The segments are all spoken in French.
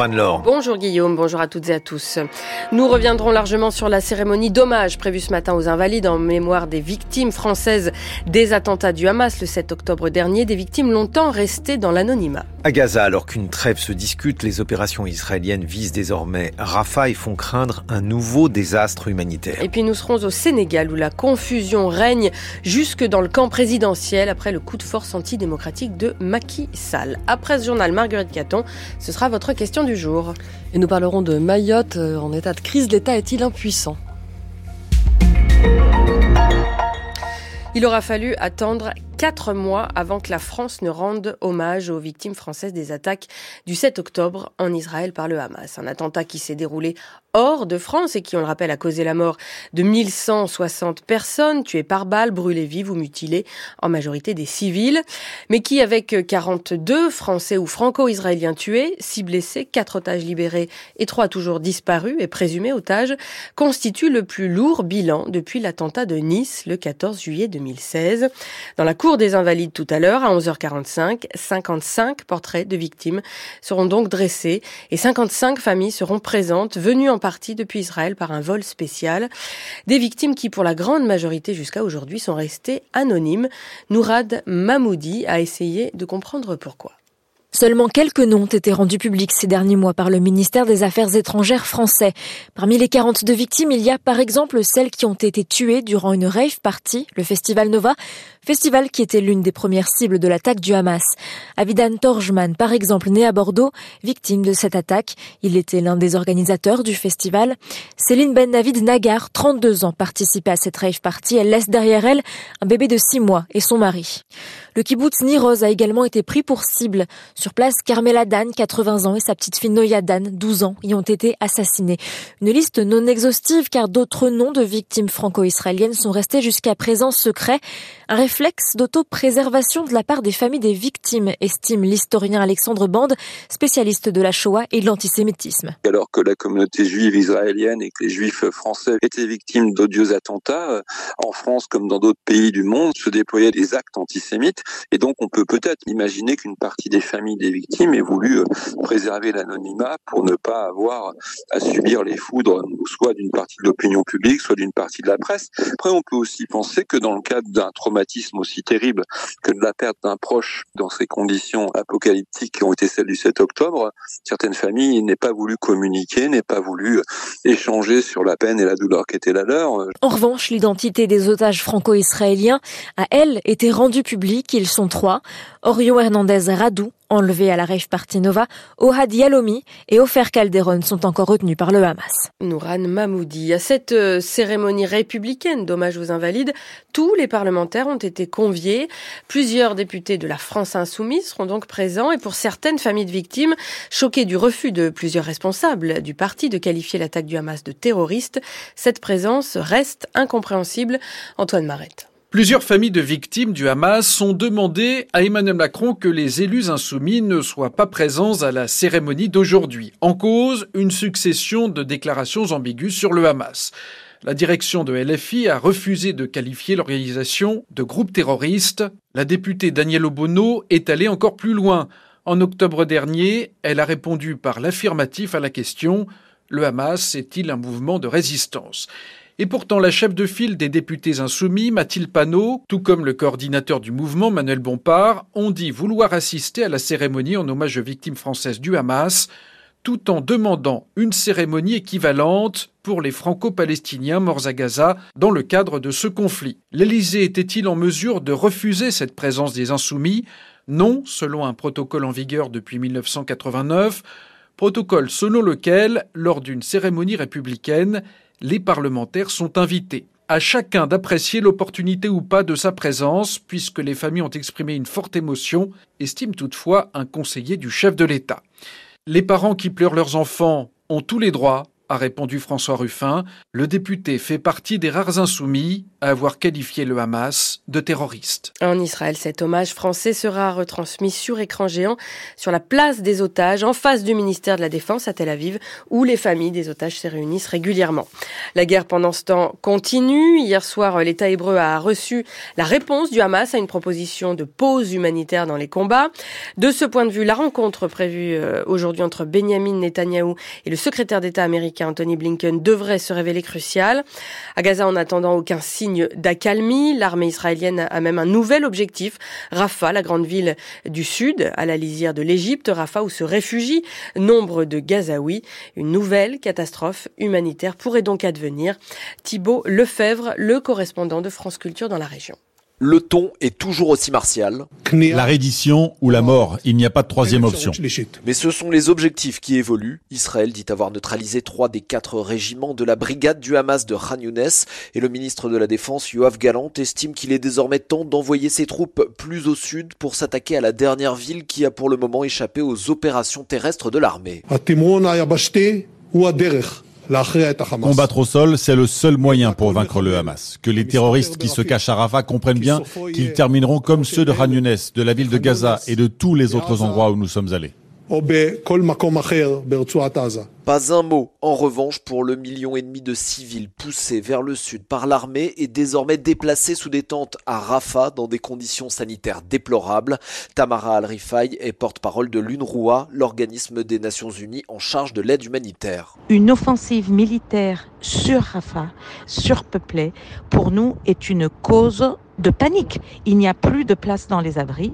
Bonjour Anne-Laure. Bonjour Guillaume, bonjour à toutes et à tous. Nous reviendrons largement sur la cérémonie d'hommage prévue ce matin aux Invalides en mémoire des victimes françaises des attentats du Hamas le 7 octobre dernier, des victimes longtemps restées dans l'anonymat. À Gaza, alors qu'une trêve se discute, les opérations israéliennes visent désormais Rafah et font craindre un nouveau désastre humanitaire. Et puis nous serons au Sénégal où la confusion règne jusque dans le camp présidentiel après le coup de force antidémocratique de Macky Sall. Après ce journal, Marguerite Caton, ce sera votre question du Et nous parlerons de Mayotte euh, en état de crise. L'État est-il impuissant? Il aura fallu attendre quatre mois avant que la France ne rende hommage aux victimes françaises des attaques du 7 octobre en Israël par le Hamas. Un attentat qui s'est déroulé hors de France et qui, on le rappelle, a causé la mort de 1160 personnes tuées par balles, brûlées vives ou mutilées, en majorité des civils, mais qui, avec 42 Français ou Franco-Israéliens tués, 6 blessés, 4 otages libérés et 3 toujours disparus et présumés otages, constitue le plus lourd bilan depuis l'attentat de Nice le 14 juillet 2016. Dans la cour des Invalides tout à l'heure, à 11h45, 55 portraits de victimes seront donc dressés et 55 familles seront présentes, venues en partie depuis Israël par un vol spécial. Des victimes qui, pour la grande majorité jusqu'à aujourd'hui, sont restées anonymes. Nourad Mahmoudi a essayé de comprendre pourquoi. Seulement quelques noms ont été rendus publics ces derniers mois par le ministère des Affaires étrangères français. Parmi les 42 victimes, il y a par exemple celles qui ont été tuées durant une rave party, le festival Nova, festival qui était l'une des premières cibles de l'attaque du Hamas. Avidan Torjman, par exemple, né à Bordeaux, victime de cette attaque. Il était l'un des organisateurs du festival. Céline Ben Navid Nagar, 32 ans, participait à cette rave party. Elle laisse derrière elle un bébé de 6 mois et son mari. Le kibbutz Niroz a également été pris pour cible. Sur place, Carmela Dan, 80 ans, et sa petite fille Noya Dan, 12 ans, y ont été assassinés. Une liste non exhaustive car d'autres noms de victimes franco-israéliennes sont restés jusqu'à présent secrets. Un réflexe d'auto-préservation de la part des familles des victimes, estime l'historien Alexandre Bande, spécialiste de la Shoah et de l'antisémitisme. Alors que la communauté juive israélienne et que les juifs français étaient victimes d'odieux attentats, euh, en France comme dans d'autres pays du monde, se déployaient des actes antisémites et donc, on peut peut-être imaginer qu'une partie des familles des victimes ait voulu euh, préserver l'anonymat pour ne pas avoir à subir les foudres, soit d'une partie de l'opinion publique, soit d'une partie de la presse. Après, on peut aussi penser que dans le cadre d'un traumatisme aussi terrible que la perte d'un proche dans ces conditions apocalyptiques qui ont été celles du 7 octobre, certaines familles n'aient pas voulu communiquer, n'aient pas voulu euh, échanger sur la peine et la douleur qui était la leur. En revanche, l'identité des otages franco-israéliens a, elle, été rendue publique qu'ils sont trois. Orio Hernandez Radou, enlevé à la rave party Nova, Ohad Yalomi et Ofer Calderon sont encore retenus par le Hamas. Nouran Mahmoudi. À cette euh, cérémonie républicaine d'hommage aux invalides, tous les parlementaires ont été conviés. Plusieurs députés de la France insoumise seront donc présents et pour certaines familles de victimes, choquées du refus de plusieurs responsables du parti de qualifier l'attaque du Hamas de terroriste, cette présence reste incompréhensible. Antoine Marette. Plusieurs familles de victimes du Hamas ont demandé à Emmanuel Macron que les élus insoumis ne soient pas présents à la cérémonie d'aujourd'hui. En cause, une succession de déclarations ambiguës sur le Hamas. La direction de LFI a refusé de qualifier l'organisation de groupe terroriste. La députée Danielle Obono est allée encore plus loin. En octobre dernier, elle a répondu par l'affirmatif à la question Le Hamas est-il un mouvement de résistance? Et pourtant, la chef de file des députés insoumis, Mathilde Panot, tout comme le coordinateur du mouvement, Manuel Bompard, ont dit vouloir assister à la cérémonie en hommage aux victimes françaises du Hamas, tout en demandant une cérémonie équivalente pour les franco-palestiniens morts à Gaza dans le cadre de ce conflit. L'Élysée était-il en mesure de refuser cette présence des insoumis? Non, selon un protocole en vigueur depuis 1989, protocole selon lequel, lors d'une cérémonie républicaine, les parlementaires sont invités. À chacun d'apprécier l'opportunité ou pas de sa présence, puisque les familles ont exprimé une forte émotion, estime toutefois un conseiller du chef de l'État. Les parents qui pleurent leurs enfants ont tous les droits, a répondu François Ruffin. Le député fait partie des rares insoumis à avoir qualifié le Hamas de terroriste. En Israël, cet hommage français sera retransmis sur écran géant sur la place des otages en face du ministère de la Défense à Tel Aviv où les familles des otages se réunissent régulièrement. La guerre pendant ce temps continue. Hier soir, l'État hébreu a reçu la réponse du Hamas à une proposition de pause humanitaire dans les combats. De ce point de vue, la rencontre prévue euh, aujourd'hui entre Benjamin Netanyahou et le secrétaire d'État américain Anthony Blinken devrait se révéler cruciale. À Gaza, en attendant aucun signe d'accalmie, l'armée israélienne a même un nouvel objectif. Rafah, la grande ville du sud, à la lisière de l'Égypte, Rafah où se réfugient nombre de Gazaouis. Une nouvelle catastrophe humanitaire pourrait donc advenir. Thibault Lefebvre, le correspondant de France Culture dans la région le ton est toujours aussi martial. La reddition ou la mort, il n'y a pas de troisième option. Mais ce sont les objectifs qui évoluent. Israël dit avoir neutralisé trois des quatre régiments de la brigade du Hamas de Khan Younes et le ministre de la Défense, Yoav Galant, estime qu'il est désormais temps d'envoyer ses troupes plus au sud pour s'attaquer à la dernière ville qui a pour le moment échappé aux opérations terrestres de l'armée. Combattre au sol, c'est le seul moyen pour vaincre le Hamas. Que les terroristes qui se cachent à Rafah comprennent bien qu'ils termineront comme ceux de Khan de la ville de Gaza et de tous les autres endroits où nous sommes allés. Pas un mot, en revanche, pour le million et demi de civils poussés vers le sud par l'armée et désormais déplacés sous des tentes à Rafah dans des conditions sanitaires déplorables. Tamara Al-Rifai est porte-parole de l'UNRWA, l'organisme des Nations Unies en charge de l'aide humanitaire. Une offensive militaire sur Rafah, surpeuplée, pour nous est une cause de panique. Il n'y a plus de place dans les abris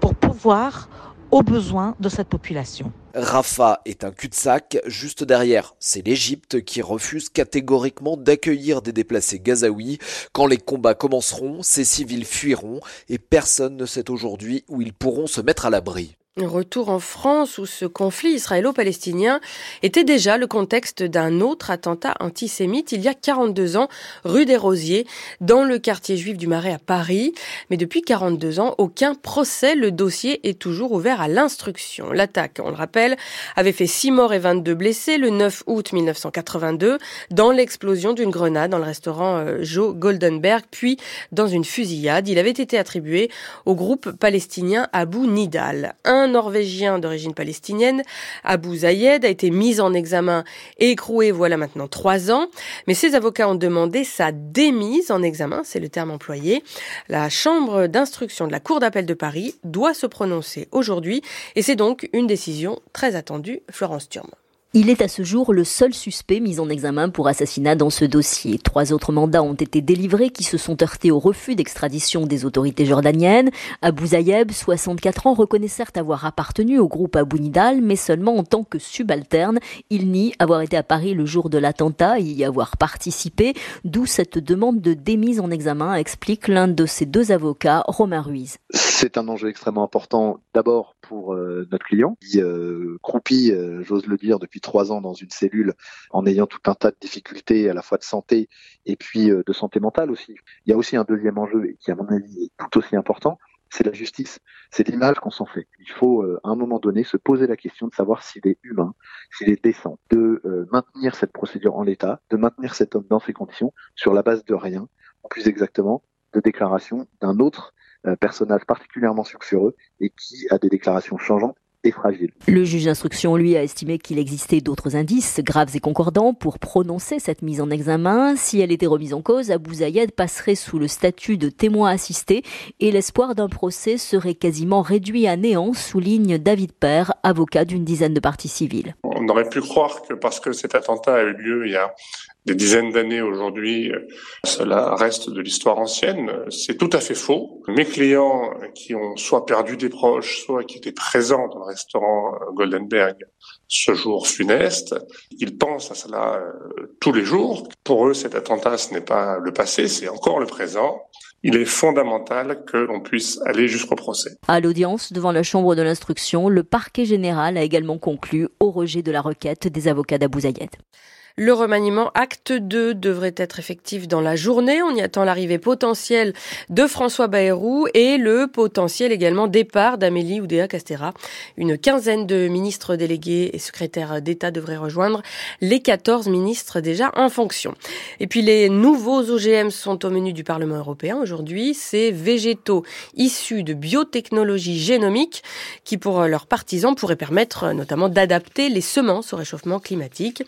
pour pouvoir aux besoins de cette population. Rafah est un cul-de-sac. Juste derrière, c'est l'Égypte qui refuse catégoriquement d'accueillir des déplacés gazaouis. Quand les combats commenceront, ces civils fuiront et personne ne sait aujourd'hui où ils pourront se mettre à l'abri. Retour en France où ce conflit israélo-palestinien était déjà le contexte d'un autre attentat antisémite il y a 42 ans, rue des Rosiers, dans le quartier juif du Marais à Paris. Mais depuis 42 ans, aucun procès. Le dossier est toujours ouvert à l'instruction. L'attaque, on le rappelle, avait fait 6 morts et 22 blessés le 9 août 1982 dans l'explosion d'une grenade dans le restaurant euh, Joe Goldenberg, puis dans une fusillade. Il avait été attribué au groupe palestinien Abu Nidal. Norvégien d'origine palestinienne, Abu Zayed, a été mis en examen et écroué voilà maintenant trois ans. Mais ses avocats ont demandé sa démise en examen, c'est le terme employé. La chambre d'instruction de la Cour d'appel de Paris doit se prononcer aujourd'hui et c'est donc une décision très attendue. Florence Thurme. Il est à ce jour le seul suspect mis en examen pour assassinat dans ce dossier. Trois autres mandats ont été délivrés qui se sont heurtés au refus d'extradition des autorités jordaniennes. Abu Zayeb, 64 ans, reconnaît certes avoir appartenu au groupe Abu Nidal, mais seulement en tant que subalterne. Il nie avoir été à Paris le jour de l'attentat et y avoir participé, d'où cette demande de démise en examen, explique l'un de ses deux avocats, Romain Ruiz. C'est un enjeu extrêmement important, d'abord pour euh, notre client, qui euh, croupit, euh, j'ose le dire, depuis trois ans dans une cellule en ayant tout un tas de difficultés à la fois de santé et puis de santé mentale aussi. Il y a aussi un deuxième enjeu qui à mon avis est tout aussi important, c'est la justice, c'est l'image qu'on s'en fait. Il faut à un moment donné se poser la question de savoir s'il est humain, s'il est décent, de maintenir cette procédure en l'état, de maintenir cet homme dans ces conditions sur la base de rien, plus exactement de déclaration d'un autre personnage particulièrement sulfureux et qui a des déclarations changeantes fragile. Le juge d'instruction, lui, a estimé qu'il existait d'autres indices graves et concordants pour prononcer cette mise en examen. Si elle était remise en cause, Abou Zayed passerait sous le statut de témoin assisté et l'espoir d'un procès serait quasiment réduit à néant, souligne David Père, avocat d'une dizaine de parties civiles. On aurait pu croire que parce que cet attentat a eu lieu il y a des dizaines d'années aujourd'hui, cela reste de l'histoire ancienne. C'est tout à fait faux. Mes clients qui ont soit perdu des proches, soit qui étaient présents dans le restaurant Goldenberg ce jour funeste, ils pensent à cela euh, tous les jours. Pour eux, cet attentat, ce n'est pas le passé, c'est encore le présent. Il est fondamental que l'on puisse aller jusqu'au procès. À l'audience devant la Chambre de l'instruction, le parquet général a également conclu au rejet de la requête des avocats d'Abou Zayed. Le remaniement acte 2 devrait être effectif dans la journée. On y attend l'arrivée potentielle de François Bayrou et le potentiel également départ d'Amélie Oudéa Castera. Une quinzaine de ministres délégués et secrétaires d'État devraient rejoindre les 14 ministres déjà en fonction. Et puis les nouveaux OGM sont au menu du Parlement européen aujourd'hui. Ces végétaux issus de biotechnologie génomique qui pour leurs partisans pourraient permettre notamment d'adapter les semences au réchauffement climatique.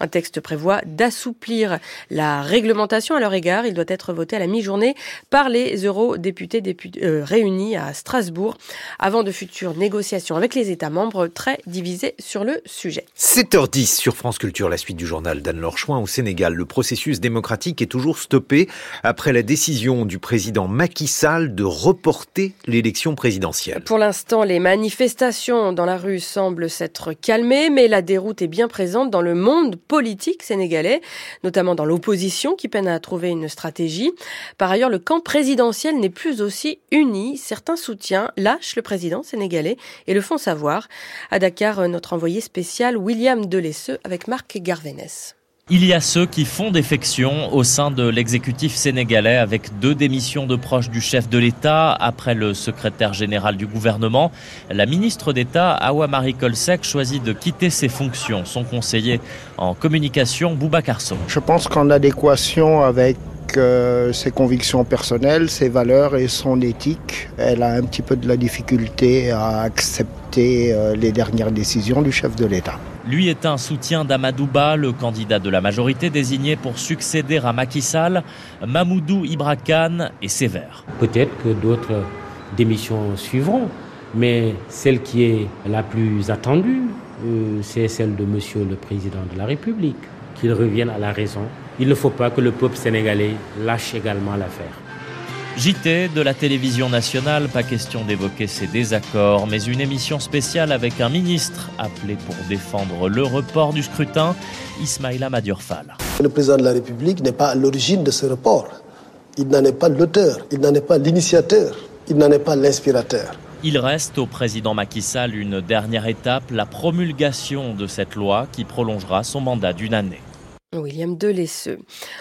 Un texte prévoit d'assouplir la réglementation à leur égard. Il doit être voté à la mi-journée par les eurodéputés euh, réunis à Strasbourg avant de futures négociations avec les États membres très divisés sur le sujet. 7h10 sur France Culture, la suite du journal d'Anne-Laure Chouin au Sénégal. Le processus démocratique est toujours stoppé après la décision du président Macky Sall de reporter l'élection présidentielle. Pour l'instant, les manifestations dans la rue semblent s'être calmées, mais la déroute est bien présente dans le monde politique sénégalais, notamment dans l'opposition qui peine à trouver une stratégie. Par ailleurs, le camp présidentiel n'est plus aussi uni. Certains soutiens lâchent le président sénégalais et le font savoir. À Dakar, notre envoyé spécial William Delesseux avec Marc Garvenès. Il y a ceux qui font défection au sein de l'exécutif sénégalais avec deux démissions de proches du chef de l'État après le secrétaire général du gouvernement. La ministre d'État, Awa Marie Kolsek, choisit de quitter ses fonctions. Son conseiller en communication, Bouba Carso. Je pense qu'en adéquation avec euh, ses convictions personnelles, ses valeurs et son éthique, elle a un petit peu de la difficulté à accepter euh, les dernières décisions du chef de l'État. Lui est un soutien d'Amadouba, le candidat de la majorité désigné pour succéder à Macky Sall. Mamoudou Ibrakan est sévère. Peut-être que d'autres démissions suivront, mais celle qui est la plus attendue, euh, c'est celle de Monsieur le Président de la République, qu'il revienne à la raison. Il ne faut pas que le peuple sénégalais lâche également l'affaire. JT de la télévision nationale, pas question d'évoquer ces désaccords, mais une émission spéciale avec un ministre appelé pour défendre le report du scrutin, Ismaïla Madurfal. Le président de la République n'est pas à l'origine de ce report. Il n'en est pas l'auteur, il n'en est pas l'initiateur, il n'en est pas l'inspirateur. Il reste au président Macky Sall une dernière étape, la promulgation de cette loi qui prolongera son mandat d'une année. William Delesseux.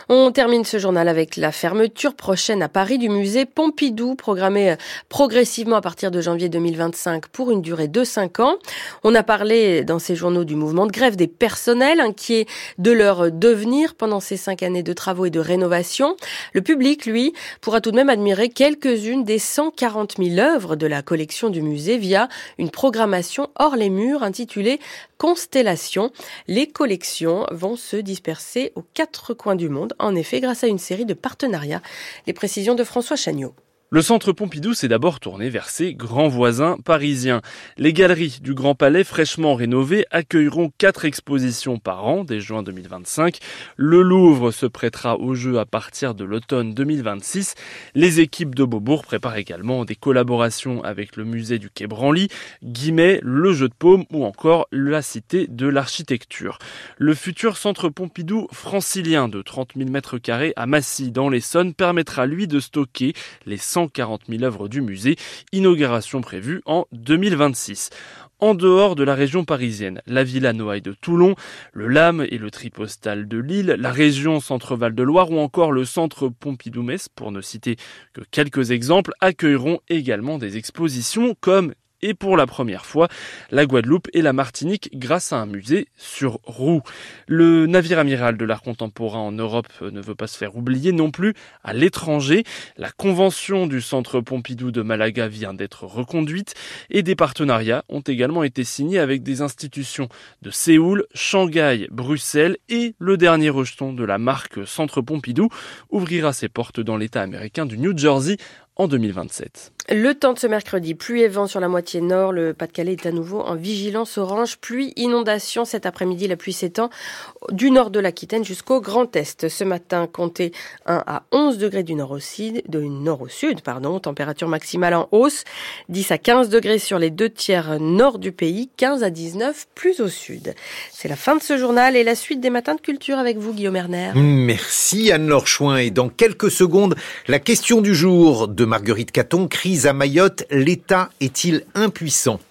On termine ce journal avec la fermeture prochaine à Paris du musée Pompidou, programmée euh, progressivement à partir de janvier 2025 pour une durée de 5 ans. On a parlé dans ces journaux du mouvement de grève des personnels inquiets de leur devenir pendant ces 5 années de travaux et de rénovation. Le public, lui, pourra tout de même admirer quelques-unes des 140 000 œuvres de la collection du musée via une programmation hors les murs intitulée Constellation. Les collections vont se disperser aux quatre coins du monde, en effet, grâce à une série de partenariats. Les précisions de François Chagnot. Le centre Pompidou s'est d'abord tourné vers ses grands voisins parisiens. Les galeries du Grand Palais fraîchement rénovées accueilleront quatre expositions par an dès juin 2025. Le Louvre se prêtera au jeu à partir de l'automne 2026. Les équipes de Beaubourg préparent également des collaborations avec le musée du Quai Branly, Guimet, le Jeu de Paume ou encore la Cité de l'Architecture. Le futur centre Pompidou francilien de 30 000 mètres carrés à Massy dans l'Essonne permettra lui de stocker les 140 000 œuvres du musée, inauguration prévue en 2026 en dehors de la région parisienne, la Villa Noailles de Toulon, le LAM et le Tripostal de Lille, la région Centre-Val de Loire ou encore le Centre Pompidou-Metz, pour ne citer que quelques exemples, accueilleront également des expositions comme et pour la première fois la Guadeloupe et la Martinique grâce à un musée sur roue. Le navire amiral de l'art contemporain en Europe ne veut pas se faire oublier non plus à l'étranger. La convention du centre Pompidou de Malaga vient d'être reconduite et des partenariats ont également été signés avec des institutions de Séoul, Shanghai, Bruxelles et le dernier rejeton de la marque Centre Pompidou ouvrira ses portes dans l'état américain du New Jersey en 2027. Le temps de ce mercredi, pluie et vent sur la moitié nord. Le Pas-de-Calais est à nouveau en vigilance orange. Pluie, inondation cet après-midi. La pluie s'étend du nord de l'Aquitaine jusqu'au Grand Est. Ce matin, comptez 1 à 11 degrés du nord au sud, de nord au sud, pardon. Température maximale en hausse. 10 à 15 degrés sur les deux tiers nord du pays. 15 à 19 plus au sud. C'est la fin de ce journal et la suite des matins de culture avec vous, Guillaume Erner. Merci Anne-Laure Chouin. Et dans quelques secondes, la question du jour Marguerite Caton, crise à Mayotte, l'État est-il impuissant?